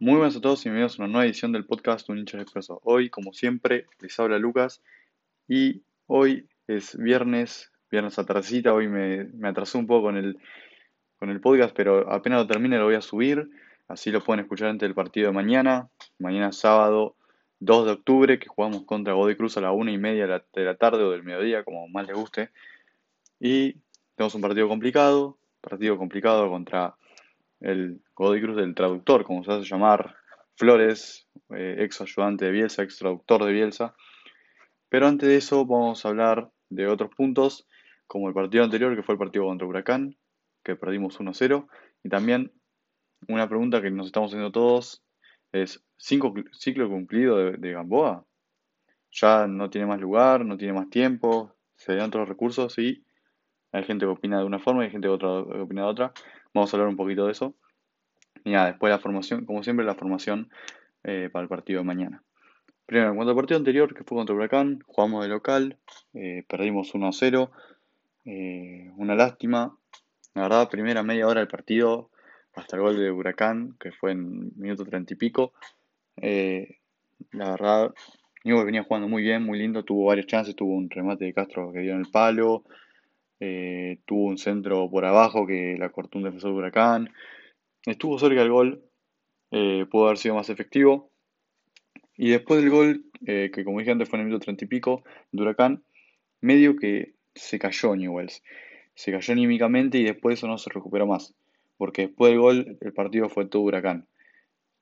Muy buenas a todos y bienvenidos a una nueva edición del podcast Un hincha expreso. Hoy, como siempre, les habla Lucas y hoy es viernes, viernes a tardecita. Hoy me, me atrasé un poco con el, con el podcast, pero apenas lo termine lo voy a subir. Así lo pueden escuchar antes del partido de mañana. Mañana sábado 2 de octubre, que jugamos contra Godoy Cruz a la una y media de la tarde o del mediodía, como más les guste. Y tenemos un partido complicado, partido complicado contra el Godoy Cruz del traductor, como se hace llamar, Flores, eh, ex ayudante de Bielsa, ex traductor de Bielsa. Pero antes de eso vamos a hablar de otros puntos, como el partido anterior, que fue el partido contra Huracán, que perdimos 1-0, y también una pregunta que nos estamos haciendo todos es, ¿cinco, ¿ciclo cumplido de, Gamboa? Ya no tiene más lugar, no tiene más tiempo, se dan otros recursos y hay gente que opina de una forma y hay gente otra, que opina de otra. Vamos a hablar un poquito de eso. Y nada, después la formación, como siempre, la formación eh, para el partido de mañana. Primero, en cuanto al partido anterior, que fue contra Huracán, jugamos de local, eh, perdimos 1 0. Eh, una lástima. La verdad, primera media hora del partido, hasta el gol de Huracán, que fue en minuto treinta y pico. la verdad, Newell venía jugando muy bien, muy lindo, tuvo varias chances, tuvo un remate de Castro que dio en el palo, eh, tuvo un centro por abajo que la cortó un defensor de Huracán. Estuvo cerca del gol, eh, pudo haber sido más efectivo. Y después del gol, eh, que como dije antes fue en el minuto 30 y pico, de Huracán, medio que se cayó Newells. Se cayó anímicamente y después eso no se recuperó más. Porque después del gol, el partido fue todo Huracán.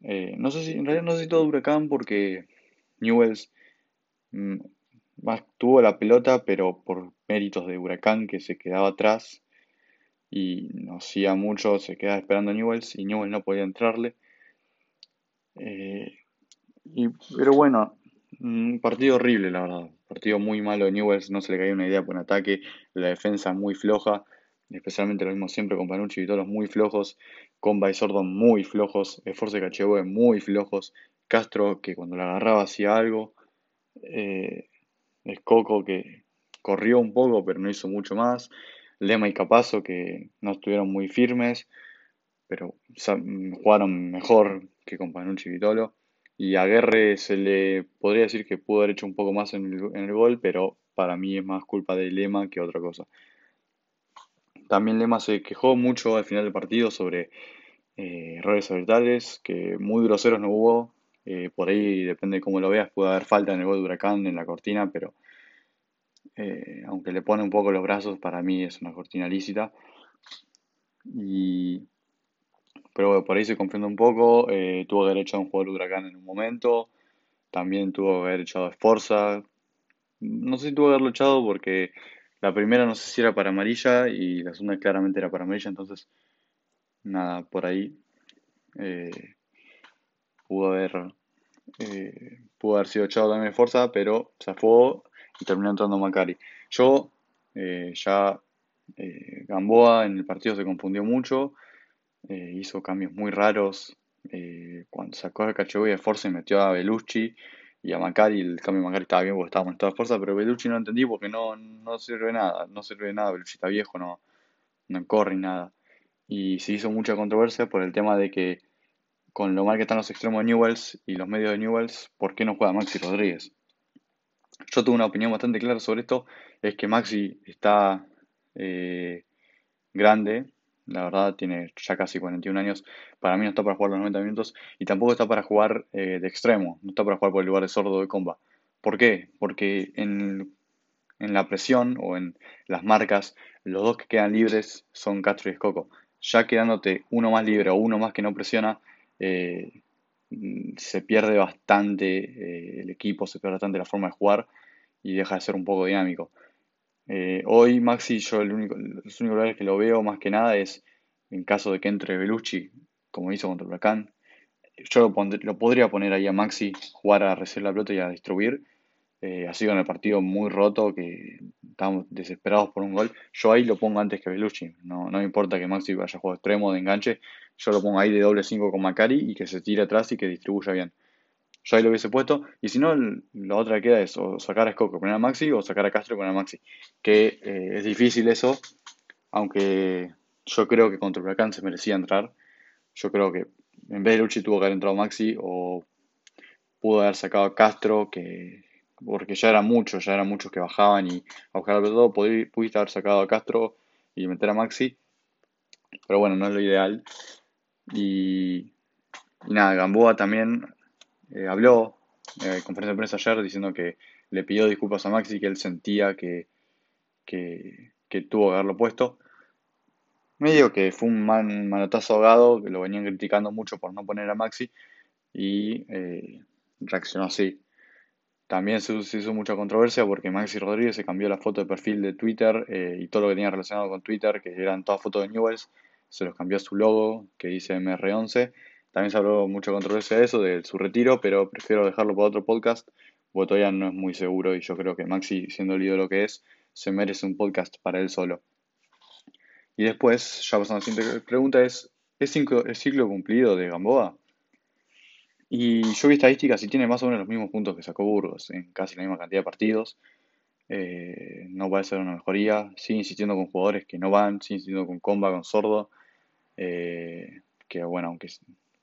no sé si, en realidad no sé si todo Huracán porque Newells mm, más tuvo la pelota, pero por méritos de Huracán que se quedaba atrás y no hacía mucho, se quedaba esperando a Newells y Newells no podía entrarle. Eh, pero bueno, un partido horrible, la verdad. Partido muy malo de Newells, no se le caía una idea por un ataque, la defensa muy floja, especialmente lo mismo siempre con Panucci y todos muy flojos, con y Sordon muy flojos, Esforce Cacheboe muy flojos, Castro que cuando la agarraba hacía algo. Eh, es Coco que corrió un poco, pero no hizo mucho más. Lema y Capazo que no estuvieron muy firmes, pero jugaron mejor que con y. Y a Guerre se le podría decir que pudo haber hecho un poco más en el, gol, pero para mí es más culpa de Lema que otra cosa. También Lema se quejó mucho al final del partido sobre eh, errores arbitrales, que muy groseros no hubo, eh, por ahí, depende de cómo lo veas, puede haber falta en el gol de Huracán, en la cortina, pero eh, aunque le pone un poco los brazos, para mí es una cortina lícita. Y, pero por ahí se confunde un poco. Eh, tuvo haber echado un jugador de Huracán en un momento. También tuvo que haber echado a Esforza. No sé si tuvo que haberlo echado porque la primera no sé si era para amarilla y la segunda claramente era para amarilla. Entonces, nada, por ahí pudo haber eh, pudo haber sido echado también de fuerza, pero fue y terminó entrando Macari. Yo, eh, ya eh, Gamboa en el partido se confundió mucho, hizo cambios muy raros. cuando sacó a Cacheboy de fuerza y metió a Belucci y a Macari, el cambio de Macari estaba bien porque estábamos en toda fuerza, pero Belucci no entendí porque no, no sirve nada, no sirve de nada, Belucci está viejo, no, no corre nada. Y se hizo mucha controversia por el tema de que con lo mal que están los extremos de Newells y los medios de Newells, ¿por qué no juega Maxi Rodríguez? Yo tuve una opinión bastante clara sobre esto, es que Maxi está eh, grande, la verdad tiene ya casi 41 años, para mí no está para jugar los 90 minutos y tampoco está para jugar eh, de extremo, no está para jugar por el lugar de sordo de comba. ¿Por qué? Porque en, en la presión o en las marcas, los dos que quedan libres son Castro y Escoco. Ya quedándote uno más libre o uno más que no presiona, eh, se pierde bastante eh, el equipo, se pierde bastante la forma de jugar y deja de ser un poco dinámico. Eh, hoy Maxi, yo el único, los únicos lugares que lo veo más que nada es en caso de que entre Belucci, como hizo contra Huracán. Yo lo, lo podría poner ahí a Maxi, jugar a recibir la pelota y a distribuir. ha sido en el partido muy roto, que estamos desesperados por un gol. Yo ahí lo pongo antes que Belucci. No, no me importa que Maxi vaya a jugar extremo de enganche yo lo pongo ahí de doble 5 con Macari y que se tire atrás y que distribuya bien. Yo ahí lo hubiese puesto. Y si no, la otra que queda es o sacar a Scocco poner a Maxi o sacar a Castro poner a Maxi. Que eh, es difícil eso, aunque yo creo que contra Huracán se merecía entrar. Yo creo que en vez de Lucci tuvo que haber entrado Maxi o pudo haber sacado a Castro, que porque ya era muchos, ya eran muchos que bajaban y a buscar todo, pudiste haber sacado a Castro y meter a Maxi, pero bueno, no es lo ideal. Y, nada, Gamboa también eh, habló en eh, conferencia de prensa ayer diciendo que le pidió disculpas a Maxi, que él sentía que, que, tuvo que haberlo puesto. Me digo que fue un manotazo ahogado, que lo venían criticando mucho por no poner a Maxi y eh, reaccionó así. También se, hizo mucha controversia porque Maxi Rodríguez se cambió la foto de perfil de Twitter y todo lo que tenía relacionado con Twitter, que eran todas fotos de Newells, se los cambió a su logo que dice MR11. También se habló mucha controversia de eso, de su retiro, pero prefiero dejarlo para otro podcast, porque todavía no es muy seguro y yo creo que Maxi, siendo el ídolo que es, se merece un podcast para él solo. Y después, ya pasando a la siguiente pregunta, es, ¿es ciclo cumplido de Gamboa? Y yo vi estadísticas y tiene más o menos los mismos puntos que sacó Burgos en casi la misma cantidad de partidos. Eh, no puede ser una mejoría. Sigue insistiendo con jugadores que no van, sigue insistiendo con Comba, con Sordo. Eh, que bueno, aunque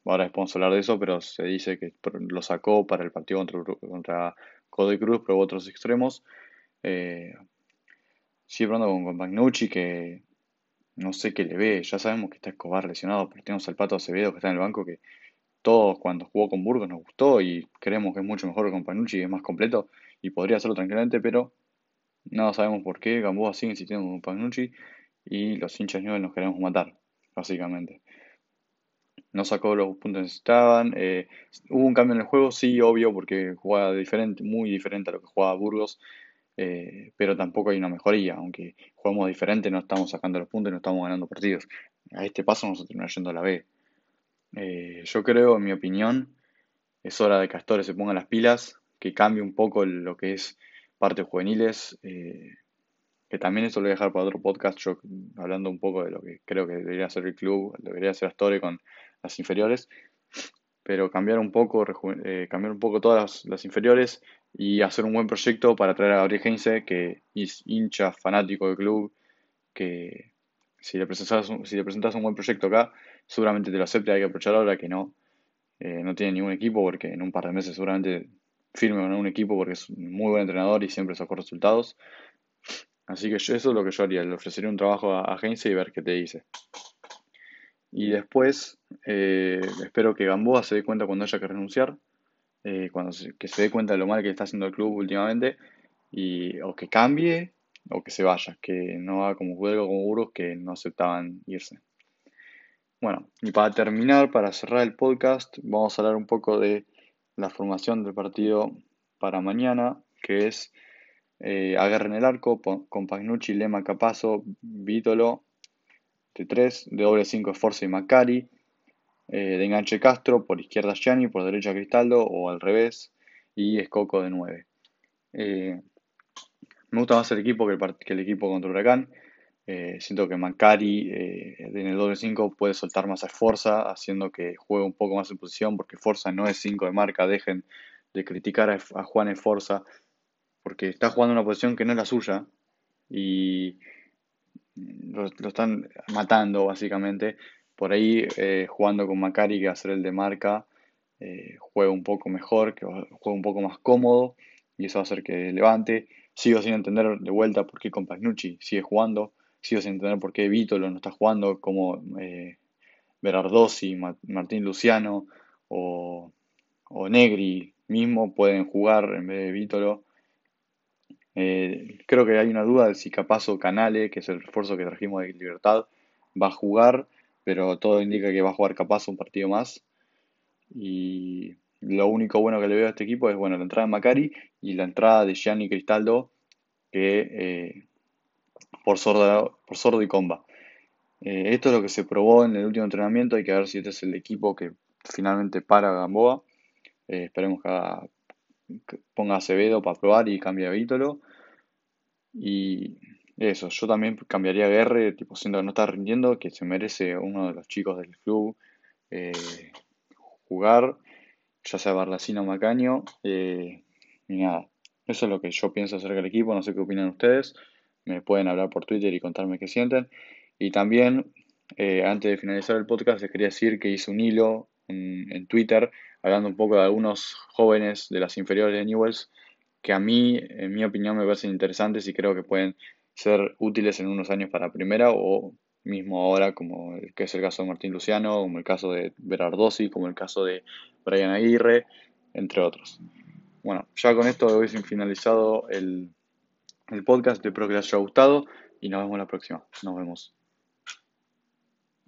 ahora podemos hablar de eso, pero se dice que lo sacó para el partido contra, contra Godoy Cruz, pero otros extremos. Eh, sigue hablando con, con Magnucci, que no sé qué le ve. Ya sabemos que está Escobar lesionado, pero tenemos al Pato Acevedo que está en el banco que todos cuando jugó con Burgos nos gustó y creemos que es mucho mejor que con es más completo y podría hacerlo tranquilamente, pero no sabemos por qué Gamboa sigue insistiendo con Panucci y los hinchas nuevos nos queremos matar, básicamente. No sacó los puntos que necesitaban. Eh, hubo un cambio en el juego, sí, obvio, porque jugaba diferente, muy diferente a lo que jugaba Burgos. Eh, pero tampoco hay una mejoría, aunque jugamos diferente, no estamos sacando los puntos y no estamos ganando partidos. A este paso vamos a terminar yendo a la B. Eh, yo creo, en mi opinión, es hora de que Castores se ponga las pilas, que cambie un poco lo que es parte juveniles, eh, que también eso lo voy a dejar para otro podcast, yo hablando un poco de lo que creo que debería hacer el club, debería hacer Astore con las inferiores, pero cambiar un poco, eh, cambiar un poco todas las, inferiores y hacer un buen proyecto para traer a Gabriel Heinze, que es hincha fanático del club, que si le presentas, si le presentas un buen proyecto acá, seguramente te lo acepte, hay que aprovechar ahora que no, eh, no tiene ningún equipo porque en un par de meses seguramente firme con un equipo porque es un muy buen entrenador y siempre sacó resultados. Así que eso es lo que yo haría, le ofrecería un trabajo a, a y ver qué te dice. Y después eh, espero que Gamboa se dé cuenta cuando haya que renunciar, eh, cuando que se dé cuenta de lo mal que está haciendo el club últimamente, y, o que cambie o que se vaya, que no haga como juego como Burgos que no aceptaban irse. Bueno, y para terminar, para cerrar el podcast, vamos a hablar un poco de la formación del partido para mañana, que es eh, en el arco con Pagnucci, Lema, Capazo, Vítolo, de 3, de doble 5 Forza y Macari, eh, de enganche Castro, por izquierda Gianni, por derecha Cristaldo o al revés, y Escoco de 9. Eh, me gusta más el equipo que el, el equipo contra Huracán. Eh, siento que Macari en el doble 5 puede soltar más a Forza, haciendo que juegue un poco más en posición, porque Forza no es 5 de marca. Dejen de criticar a, Juan en Forza, porque está jugando una posición que no es la suya y lo, están matando básicamente. Por ahí eh, jugando con Macari, que va a ser el de marca, juega un poco mejor, juega un poco más cómodo y eso va a hacer que levante. Sigo sin entender de vuelta por qué con Pagnucci sigue jugando sigo sin entender por qué Vítolo no está jugando, como eh, Berardosi, Martín Luciano o, Negri mismo pueden jugar en vez de Vítolo. Eh, creo que hay una duda de si Capazo Canale, que es el refuerzo que trajimos de Libertad, va a jugar, pero todo indica que va a jugar Capazo un partido más. Y lo único bueno que le veo a este equipo es bueno la entrada de Macari y la entrada de Gianni Cristaldo, que eh, por sordo, por sordo y comba. Eh, esto es lo que se probó en el último entrenamiento. Hay que ver si este es el equipo que finalmente para Gamboa. Esperemos que, ponga Acevedo para probar y cambie a Vítolo. Y eso, yo también cambiaría a Guerre, tipo, siendo que no está rindiendo, que se merece uno de los chicos del club eh, jugar, ya sea Barlacino o Macaño. y nada, eso es lo que yo pienso acerca del equipo. No sé qué opinan ustedes me pueden hablar por Twitter y contarme qué sienten. Y también, eh, antes de finalizar el podcast, les quería decir que hice un hilo en Twitter hablando un poco de algunos jóvenes de las inferiores de Newells que a mí, en mi opinión, me parecen interesantes y creo que pueden ser útiles en unos años para primera o mismo ahora, como el que es el caso de Martín Luciano, como el caso de Berardosi, como el caso de Brian Aguirre, entre otros. Bueno, ya con esto doy finalizado el, el podcast, espero que les haya gustado y nos vemos la próxima. Nos vemos.